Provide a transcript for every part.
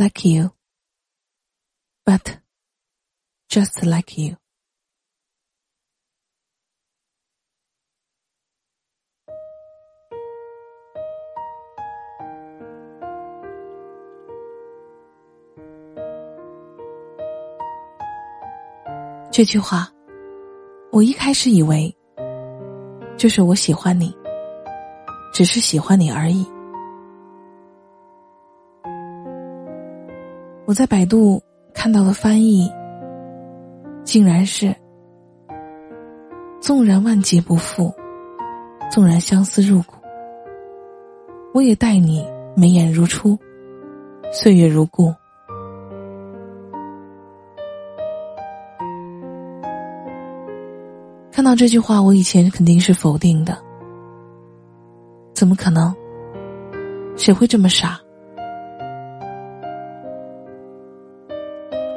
like you, but just like you. 这句话，我一开始以为，就是我喜欢你，只是喜欢你而已。我在百度看到的翻译，竟然是：纵然万劫不复，纵然相思入骨，我也待你眉眼如初，岁月如故。看到这句话，我以前肯定是否定的。怎么可能？谁会这么傻？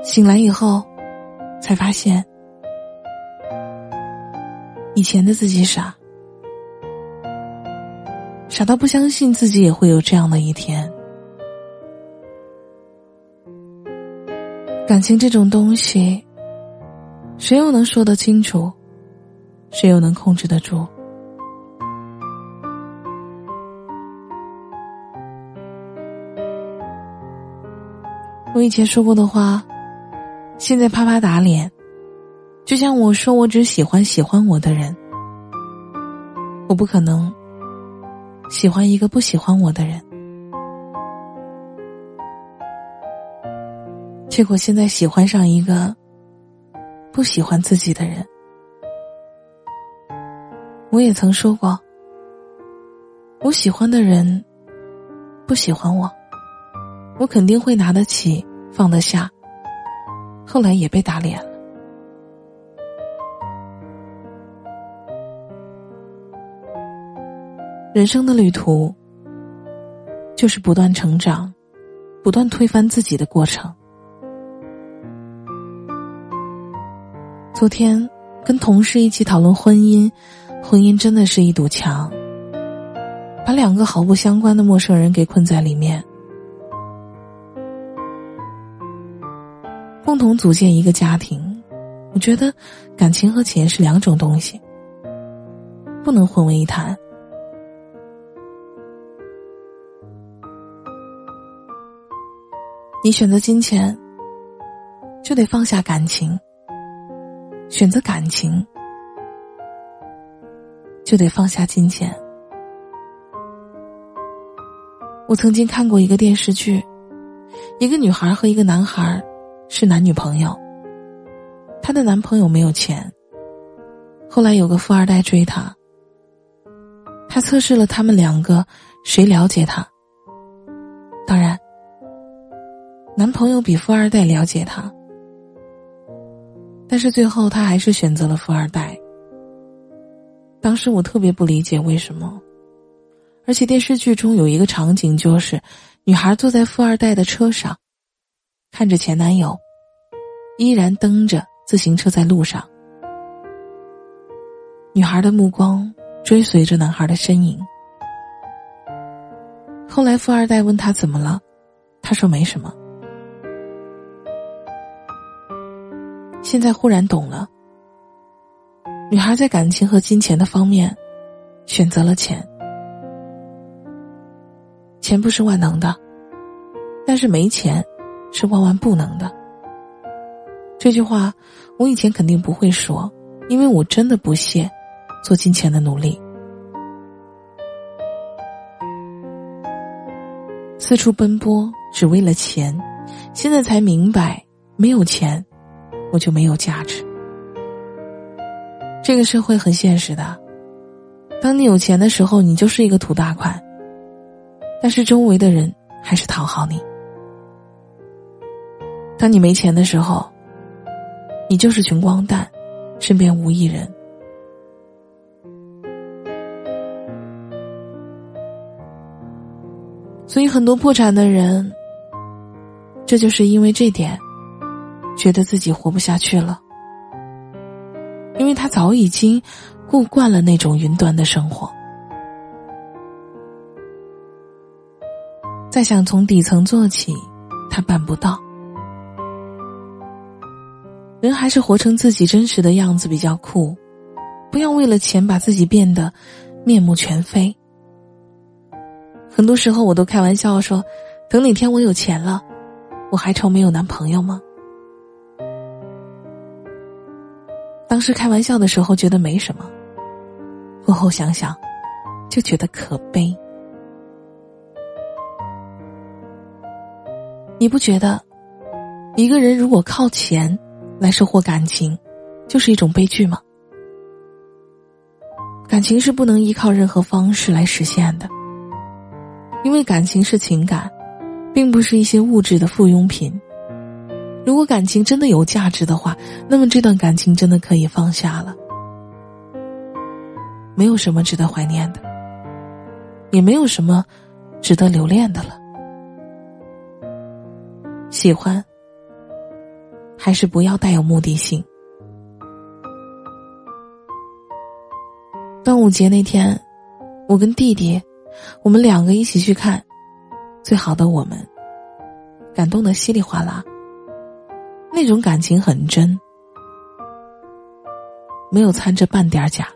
醒来以后，才发现以前的自己傻，傻到不相信自己也会有这样的一天。感情这种东西，谁又能说得清楚？谁又能控制得住？我以前说过的话，现在啪啪打脸。就像我说，我只喜欢喜欢我的人，我不可能喜欢一个不喜欢我的人。结果现在喜欢上一个不喜欢自己的人。我也曾说过，我喜欢的人不喜欢我，我肯定会拿得起放得下。后来也被打脸了。人生的旅途，就是不断成长、不断推翻自己的过程。昨天跟同事一起讨论婚姻。婚姻真的是一堵墙，把两个毫不相关的陌生人给困在里面。共同组建一个家庭，我觉得感情和钱是两种东西，不能混为一谈。你选择金钱，就得放下感情；选择感情。就得放下金钱。我曾经看过一个电视剧，一个女孩和一个男孩是男女朋友。她的男朋友没有钱，后来有个富二代追她。她测试了他们两个谁了解她。当然，男朋友比富二代了解她，但是最后她还是选择了富二代。当时我特别不理解为什么，而且电视剧中有一个场景，就是女孩坐在富二代的车上，看着前男友，依然蹬着自行车在路上。女孩的目光追随着男孩的身影。后来富二代问他怎么了，他说没什么。现在忽然懂了。女孩在感情和金钱的方面，选择了钱。钱不是万能的，但是没钱是万万不能的。这句话我以前肯定不会说，因为我真的不屑做金钱的努力。四处奔波只为了钱，现在才明白，没有钱，我就没有价值。这个社会很现实的，当你有钱的时候，你就是一个土大款。但是周围的人还是讨好你；当你没钱的时候，你就是穷光蛋，身边无一人。所以很多破产的人，这就是因为这点，觉得自己活不下去了。因为他早已经过惯了那种云端的生活，再想从底层做起，他办不到。人还是活成自己真实的样子比较酷，不要为了钱把自己变得面目全非。很多时候我都开玩笑说，等哪天我有钱了，我还愁没有男朋友吗？当时开玩笑的时候觉得没什么，过后想想，就觉得可悲。你不觉得，一个人如果靠钱？来收获感情，就是一种悲剧吗？感情是不能依靠任何方式来实现的，因为感情是情感，并不是一些物质的附庸品。如果感情真的有价值的话，那么这段感情真的可以放下了，没有什么值得怀念的，也没有什么值得留恋的了。喜欢。还是不要带有目的性。端午节那天，我跟弟弟，我们两个一起去看《最好的我们》，感动的稀里哗啦。那种感情很真，没有掺着半点假。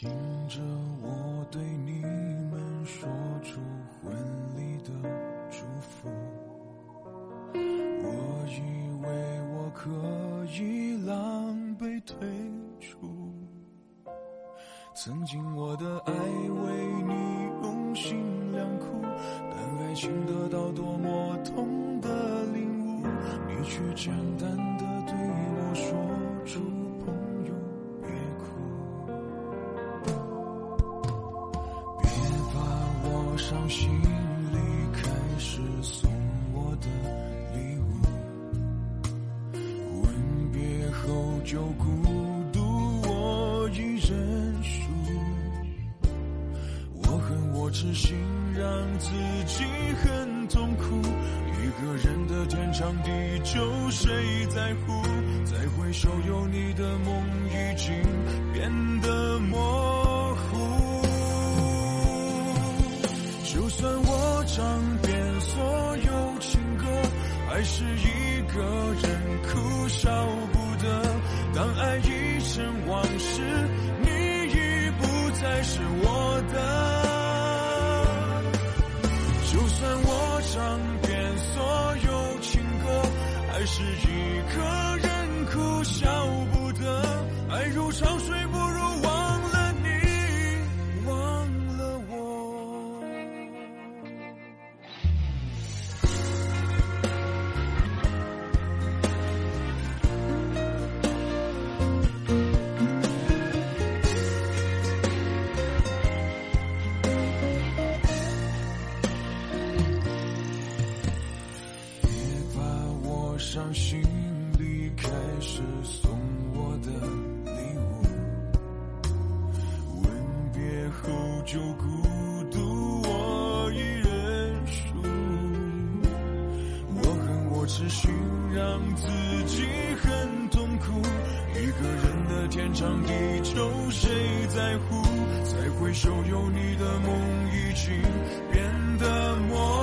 听着我对你们说出婚礼的祝福，我以为我可以狼狈退出。曾经我的爱为你用心良苦，但爱情得到多么痛的领悟，你却简单的对我说出。就孤独，我已认输。我恨我痴心让自己很痛苦，一个人的天长地久谁在乎？再回首有你的梦已经变得模糊。就算我唱遍所有情歌，还是一个人哭笑一生。往事，你已不再是我的。就算我唱遍所有情歌，还是一个人哭笑不得。爱如潮水。伤心离开始送我的礼物，吻别后就孤独，我已认输。我恨我痴心让自己很痛苦，一个人的天长地久谁在乎？再回首有你的梦已经变得模糊。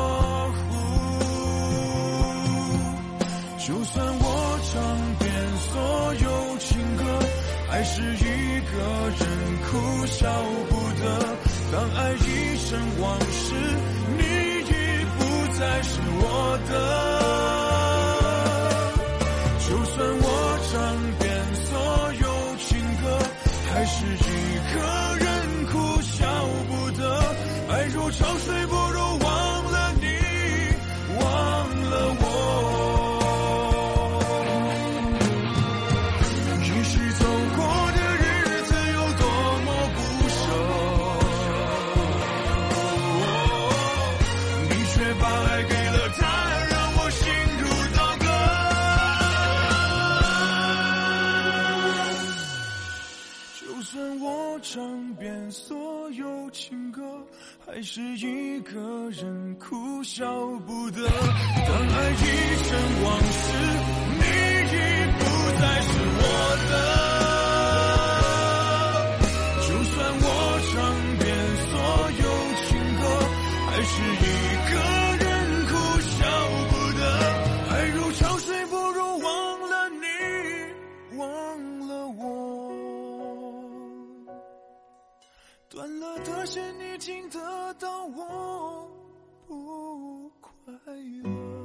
是一个人哭笑不得。当爱已成往事，你已不再是我的。就算我唱遍所有情歌，还是一个人哭笑不得。爱如潮水，不还是一个人哭笑不得。当爱已成往事，你已不再是我的。就算我唱遍所有情歌，还是一个人哭笑不得。爱如潮水，不如忘了你，忘了我。断了的弦你听得到我不快乐。